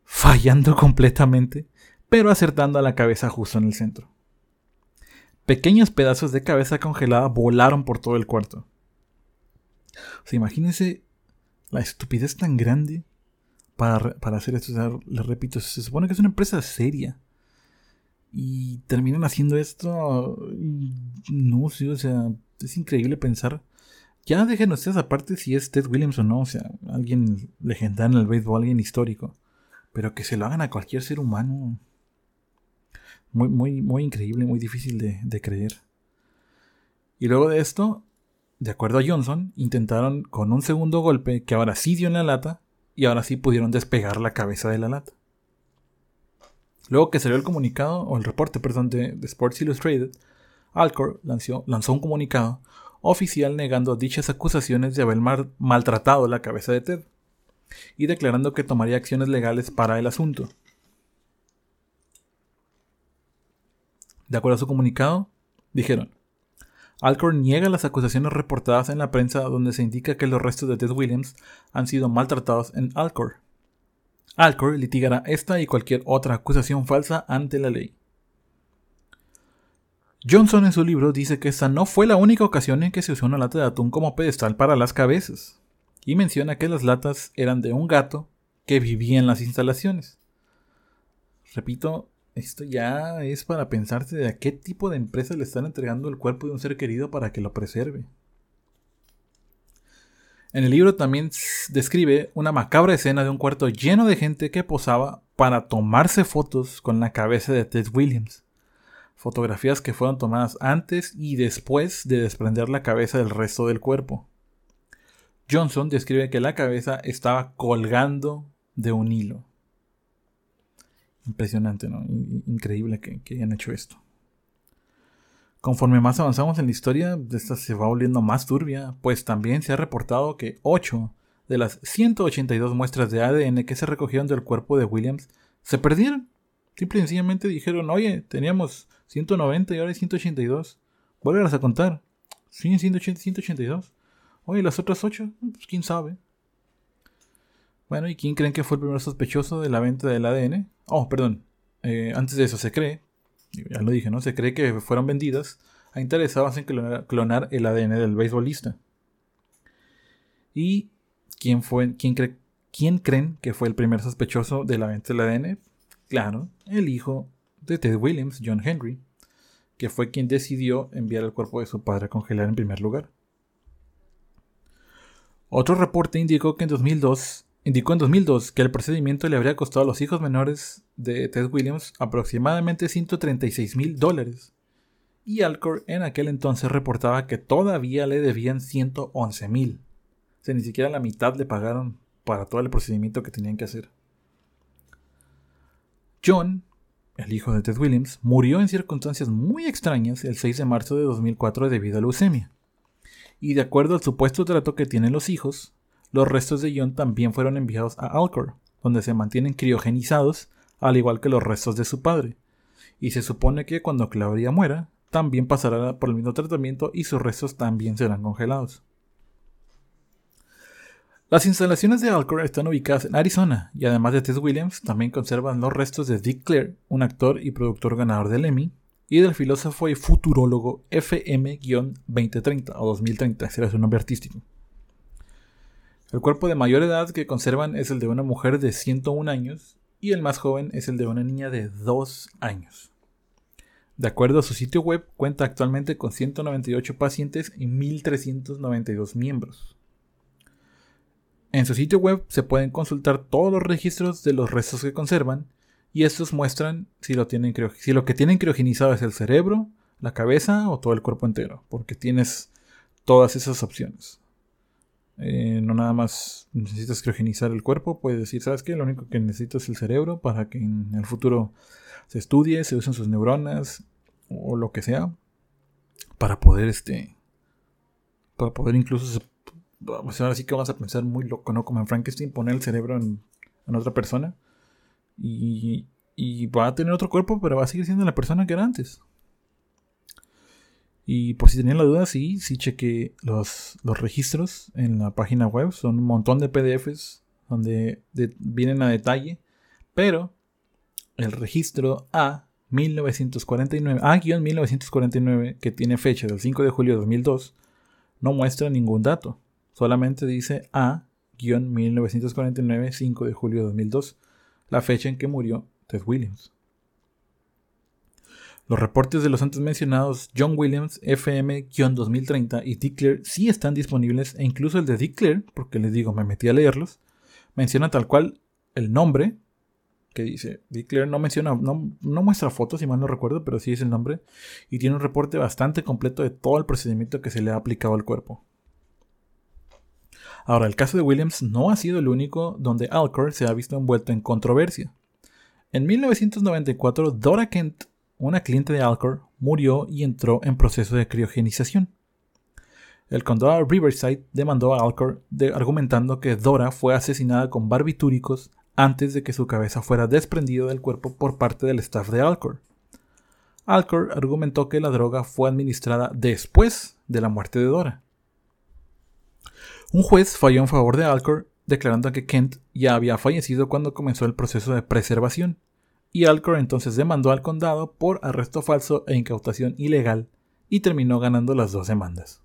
fallando completamente pero acertando a la cabeza justo en el centro. Pequeños pedazos de cabeza congelada volaron por todo el cuarto. O sea, imagínense la estupidez tan grande para, hacer esto. Les repito, se supone que es una empresa seria. Y terminan haciendo esto. no sé, o sea, es increíble pensar. Ya dejen ustedes aparte si es Ted Williams o no, o sea, alguien legendario en el béisbol, alguien histórico. Pero que se lo hagan a cualquier ser humano. Muy, muy, muy increíble, muy difícil de, creer. Y luego de esto, de acuerdo a Johnson, intentaron con un segundo golpe que ahora sí dio en la lata y ahora sí pudieron despegar la cabeza de la lata. Luego que salió el comunicado, o el reporte, perdón, de, Sports Illustrated, Alcor lanzó, lanzó, un comunicado oficial negando dichas acusaciones de haber maltratado la cabeza de Ted y declarando que tomaría acciones legales para el asunto. De acuerdo a su comunicado, dijeron, Alcor niega las acusaciones reportadas en la prensa donde se indica que los restos de Ted Williams han sido maltratados en Alcor. Alcor litigará esta y cualquier otra acusación falsa ante la ley. Johnson en su libro dice que esta no fue la única ocasión en que se usó una lata de atún como pedestal para las cabezas, y menciona que las latas eran de un gato que vivía en las instalaciones. Repito, esto ya es para pensarse de a qué tipo de empresa le están entregando el cuerpo de un ser querido para que lo preserve. En el libro también describe una macabra escena de un cuarto lleno de gente que posaba para tomarse fotos con la cabeza de Ted Williams. Fotografías que fueron tomadas antes y después de desprender la cabeza del resto del cuerpo. Johnson describe que la cabeza estaba colgando de un hilo. Impresionante, ¿no? Increíble que, hayan hecho esto. Conforme más avanzamos en la historia, esta se va volviendo más turbia, pues también se ha reportado que 8 de las 182 muestras de ADN que se recogieron del cuerpo de Williams se perdieron. Simple y sencillamente dijeron, oye, teníamos 190 y ahora hay 182. Vuelve a contar. Sí, 180, 182. Oye, las otras 8, pues quién sabe. Bueno, ¿y quién creen que fue el primer sospechoso de la venta del ADN? Oh, perdón. Eh, antes de eso, se cree, ya lo dije, ¿no? Se cree que fueron vendidas a interesados en clonar, el ADN del beisbolista. ¿Y quién fue, quién, cree, quién creen que fue el primer sospechoso de la venta del ADN? Claro, el hijo de Ted Williams, John Henry, que fue quien decidió enviar el cuerpo de su padre a congelar en primer lugar. Otro reporte indicó que en 2002 indicó en 2002 que el procedimiento le habría costado a los hijos menores de Ted Williams aproximadamente 136 mil dólares. Y Alcor en aquel entonces reportaba que todavía le debían 111 mil. O sea, ni siquiera la mitad le pagaron para todo el procedimiento que tenían que hacer. John, el hijo de Ted Williams, murió en circunstancias muy extrañas el 6 de marzo de 2004 debido a leucemia. Y de acuerdo al supuesto trato que tienen los hijos, los restos de John también fueron enviados a Alcor, donde se mantienen criogenizados, al igual que los restos de su padre. Y se supone que cuando Claudia muera, también pasará por el mismo tratamiento y sus restos también serán congelados. Las instalaciones de Alcor están ubicadas en Arizona y además de Tess Williams también conservan los restos de Dick Clare, un actor y productor ganador del Emmy, y del filósofo y futurólogo FM-2030 o 2030, ese era su nombre artístico. El cuerpo de mayor edad que conservan es el de una mujer de 101 años y el más joven es el de una niña de 2 años. De acuerdo a su sitio web, cuenta actualmente con 198 pacientes y 1.392 miembros. En su sitio web se pueden consultar todos los registros de los restos que conservan y estos muestran si lo, que tienen criogenizado es el cerebro, la cabeza o todo el cuerpo entero, porque tienes todas esas opciones. Eh, no nada más necesitas criogenizar el cuerpo, puedes decir, ¿sabes qué? Lo único que necesito es el cerebro para que en el futuro se estudie, se usen sus neuronas o lo que sea, para poder, este, para poder incluso, ahora sí que vas a pensar muy loco, ¿no? Como en Frankenstein, poner el cerebro en, otra persona y va a tener otro cuerpo, pero va a seguir siendo la persona que era antes. Y por si tenían la duda, sí, sí chequé los, los registros en la página web. Son un montón de PDFs donde vienen a detalle. Pero el registro A 1949, A-1949, que tiene fecha del 5 de julio de 2002, no muestra ningún dato. Solamente dice A-1949, 5 de julio de 2002, la fecha en que murió Ted Williams. Los reportes de los antes mencionados John Williams, FM-2030 y Dick sí están disponibles e incluso el de Dick porque les digo, me metí a leerlos, menciona tal cual el nombre, que dice, Dick no menciona, no, no muestra fotos si mal no recuerdo, pero sí es el nombre, y tiene un reporte bastante completo de todo el procedimiento que se le ha aplicado al cuerpo. Ahora, el caso de Williams no ha sido el único donde Alcor se ha visto envuelto en controversia. En 1994, Dora Kent una cliente de Alcor murió y entró en proceso de criogenización. El condado Riverside demandó a Alcor argumentando que Dora fue asesinada con barbitúricos antes de que su cabeza fuera desprendida del cuerpo por parte del staff de Alcor. Alcor argumentó que la droga fue administrada después de la muerte de Dora. Un juez falló en favor de Alcor, declarando que Kent ya había fallecido cuando comenzó el proceso de preservación y Alcor entonces demandó al condado por arresto falso e incautación ilegal y terminó ganando las dos demandas.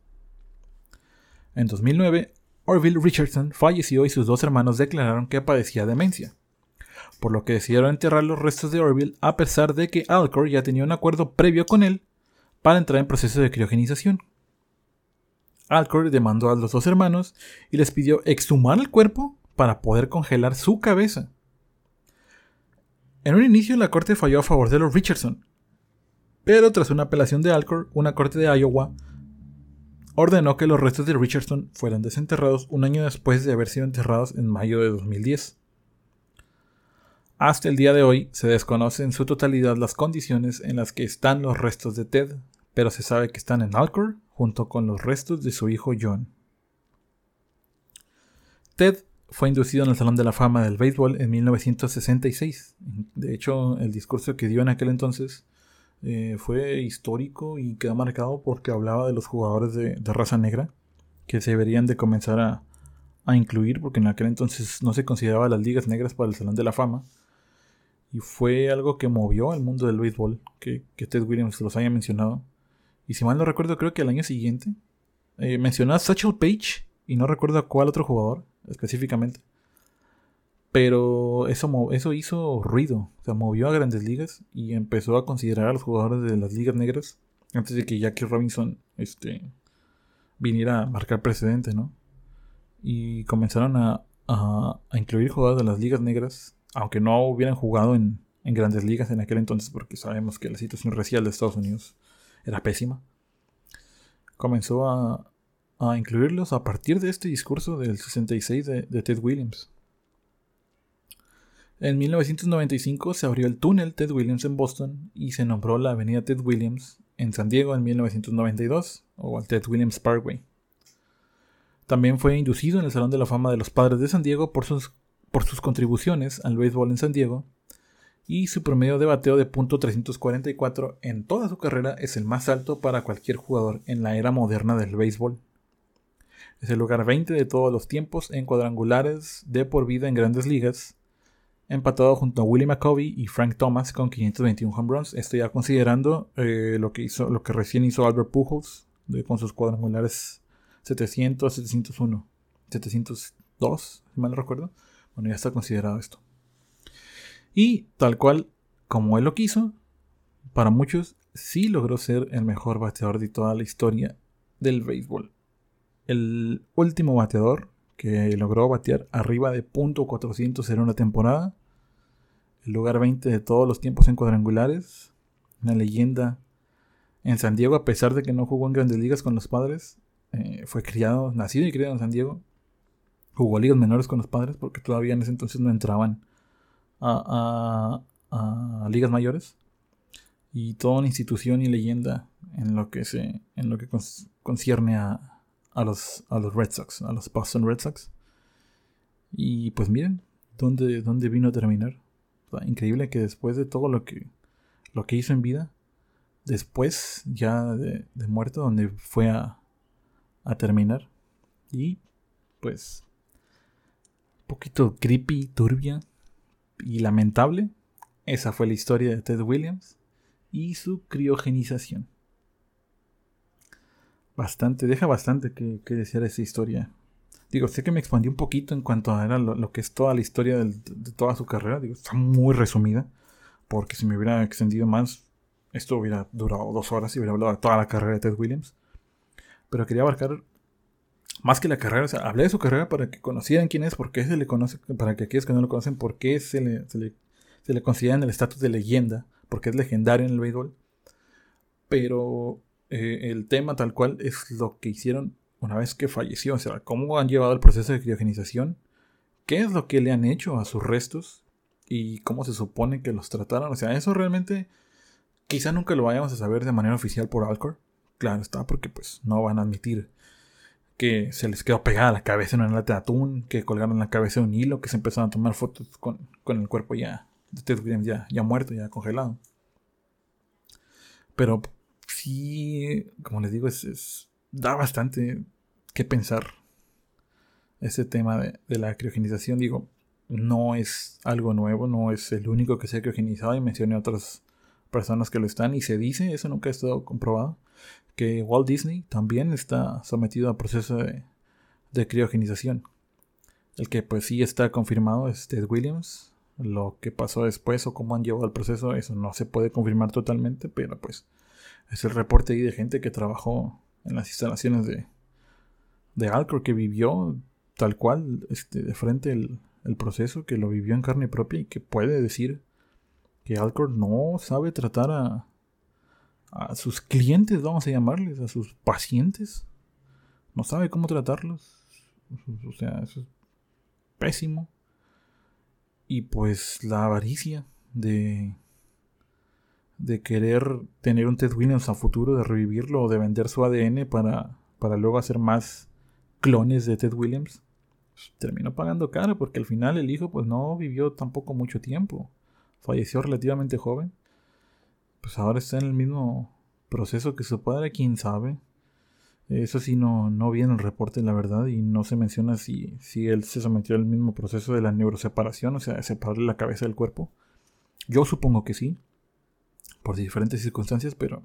En 2009, Orville Richardson falleció y sus dos hermanos declararon que padecía demencia, por lo que decidieron enterrar los restos de Orville a pesar de que Alcor ya tenía un acuerdo previo con él para entrar en proceso de criogenización. Alcor demandó a los dos hermanos y les pidió exhumar el cuerpo para poder congelar su cabeza. En un inicio la corte falló a favor de los Richardson, pero tras una apelación de Alcor, una corte de Iowa ordenó que los restos de Richardson fueran desenterrados un año después de haber sido enterrados en mayo de 2010. Hasta el día de hoy se desconoce en su totalidad las condiciones en las que están los restos de Ted, pero se sabe que están en Alcor junto con los restos de su hijo John. Ted fue inducido en el Salón de la Fama del Béisbol en 1966. De hecho, el discurso que dio en aquel entonces eh, fue histórico y quedó marcado porque hablaba de los jugadores de, raza negra que se deberían de comenzar a, incluir porque en aquel entonces no se consideraba las ligas negras para el Salón de la Fama. Y fue algo que movió al mundo del béisbol, que, Ted Williams los haya mencionado. Y si mal no recuerdo, creo que al año siguiente eh, mencionó a Satchel Page y no recuerdo a cuál otro jugador específicamente. Pero eso, eso hizo ruido, o sea, movió a grandes ligas y empezó a considerar a los jugadores de las ligas negras antes de que Jackie Robinson este, viniera a marcar precedente, ¿no? Y comenzaron a, a, incluir jugadores de las ligas negras, aunque no hubieran jugado en, en grandes ligas en aquel entonces, porque sabemos que la situación racial de Estados Unidos era pésima. Comenzó a, a incluirlos a partir de este discurso del 66 de, Ted Williams. En 1995 se abrió el túnel Ted Williams en Boston y se nombró la avenida Ted Williams en San Diego en 1992, o al Ted Williams Parkway. También fue inducido en el Salón de la Fama de los Padres de San Diego por sus, por sus contribuciones al béisbol en San Diego, y su promedio de bateo de .344 en toda su carrera es el más alto para cualquier jugador en la era moderna del béisbol. Es el lugar 20 de todos los tiempos en cuadrangulares de por vida en grandes ligas, empatado junto a Willie McCovey y Frank Thomas con 521 home runs. Esto ya considerando eh, lo, que hizo, lo que recién hizo Albert Pujols con sus cuadrangulares 700, 701, 702, si mal no recuerdo. Bueno, ya está considerado esto. Y tal cual como él lo quiso, para muchos sí logró ser el mejor bateador de toda la historia del béisbol el último bateador que logró batear arriba de .400 en una temporada. El lugar 20 de todos los tiempos en cuadrangulares. Una leyenda en San Diego, a pesar de que no jugó en grandes ligas con los padres. Eh, fue criado, nacido y criado en San Diego. Jugó ligas menores con los padres porque todavía en ese entonces no entraban a, ligas mayores. Y toda una institución y leyenda en lo que, se, en lo que concierne a, a los, a los Red Sox, a los Boston Red Sox. Y pues miren, ¿dónde, dónde vino a terminar? increíble que después de todo lo que, lo que hizo en vida, después ya de, muerto, donde fue a, a terminar. Y pues, un poquito creepy, turbia y lamentable. Esa fue la historia de Ted Williams y su criogenización bastante, deja bastante que, que desear esa historia. Digo, sé que me expandí un poquito en cuanto a lo, que es toda la historia de toda su carrera. Digo, está muy resumida. Porque si me hubiera extendido más, esto hubiera durado dos horas y hubiera hablado de toda la carrera de Ted Williams. Pero quería abarcar más que la carrera. O sea, hablé de su carrera para que conocieran quién es, por qué se le conoce, para que aquellos que no lo conocen, por qué se le, se le, se le considera en el estatus de leyenda, porque es legendario en el béisbol. Pero eh, el tema tal cual es lo que hicieron una vez que falleció. O sea, cómo han llevado el proceso de criogenización, qué es lo que le han hecho a sus restos y cómo se supone que los trataron. O sea, eso realmente quizá nunca lo vayamos a saber de manera oficial por Alcor. Claro está, porque pues no van a admitir que se les quedó pegada la cabeza en una lata de atún, que colgaron la cabeza de un hilo, que se empezaron a tomar fotos con, el cuerpo ya, ya, ya muerto, ya congelado. Pero sí, como les digo, es, da bastante que pensar ese tema de, la criogenización. Digo, no es algo nuevo, no es el único que se ha criogenizado y mencioné a otras personas que lo están y se dice, eso nunca ha estado comprobado, que Walt Disney también está sometido a proceso de, de criogenización. El que pues sí está confirmado es Ted Williams. Lo que pasó después o cómo han llevado el proceso, eso no se puede confirmar totalmente, pero pues es el reporte ahí de gente que trabajó en las instalaciones de, de Alcor, que vivió tal cual este, de frente el, el proceso, que lo vivió en carne propia y que puede decir que Alcor no sabe tratar a, a sus clientes, vamos a llamarles, a sus pacientes, no sabe cómo tratarlos. O sea, eso es pésimo. Y pues la avaricia de de querer tener un Ted Williams a futuro, de revivirlo o de vender su ADN para, para luego hacer más clones de Ted Williams, pues, terminó pagando caro porque al final el hijo pues no vivió tampoco mucho tiempo. Falleció relativamente joven. Pues ahora está en el mismo proceso que su padre, quién sabe. Eso sí, no, no vi en el reporte, la verdad, y no se menciona si, si él se sometió al mismo proceso de la neuroseparación, o sea, separarle la cabeza del cuerpo. Yo supongo que sí, por diferentes circunstancias, pero.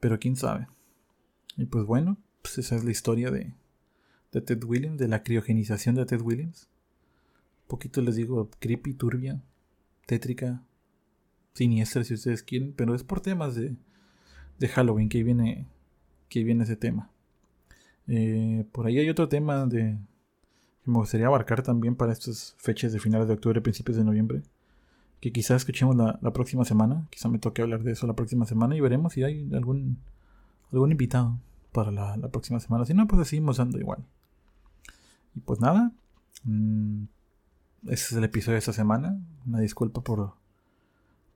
Pero quién sabe. Y pues bueno, pues esa es la historia de, de Ted Williams, de la criogenización de Ted Williams. Un poquito les digo creepy, turbia, tétrica, siniestra si ustedes quieren, pero es por temas de, de Halloween que viene, que viene ese tema. Eh, por ahí hay otro tema de, que me gustaría abarcar también para estas fechas de finales de octubre, principios de noviembre que quizás escuchemos la, próxima semana. Quizá me toque hablar de eso la próxima semana y veremos si hay algún, algún invitado para la, próxima semana. Si no, pues seguimos dando igual. Y pues nada. Mm, ese es el episodio de esta semana. Una disculpa por,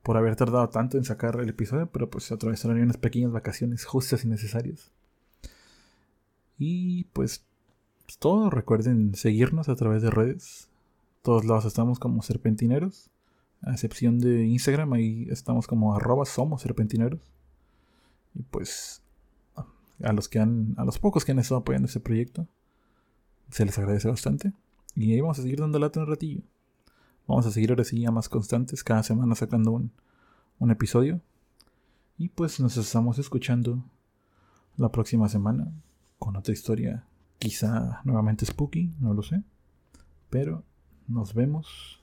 por haber tardado tanto en sacar el episodio, pero pues atravesaron unas pequeñas vacaciones justas y necesarias. Y pues todo. Recuerden seguirnos a través de redes. Todos lados estamos como serpentineros. A excepción de Instagram, ahí estamos como arroba somos serpentineros. Y pues a los que han, a los pocos que han estado apoyando este proyecto, se les agradece bastante. Y ahí vamos a seguir dando lata un ratillo. Vamos a seguir ahora sí ya más constantes, cada semana sacando un, un episodio. Y pues nos estamos escuchando la próxima semana con otra historia, quizá nuevamente spooky, no lo sé. Pero nos vemos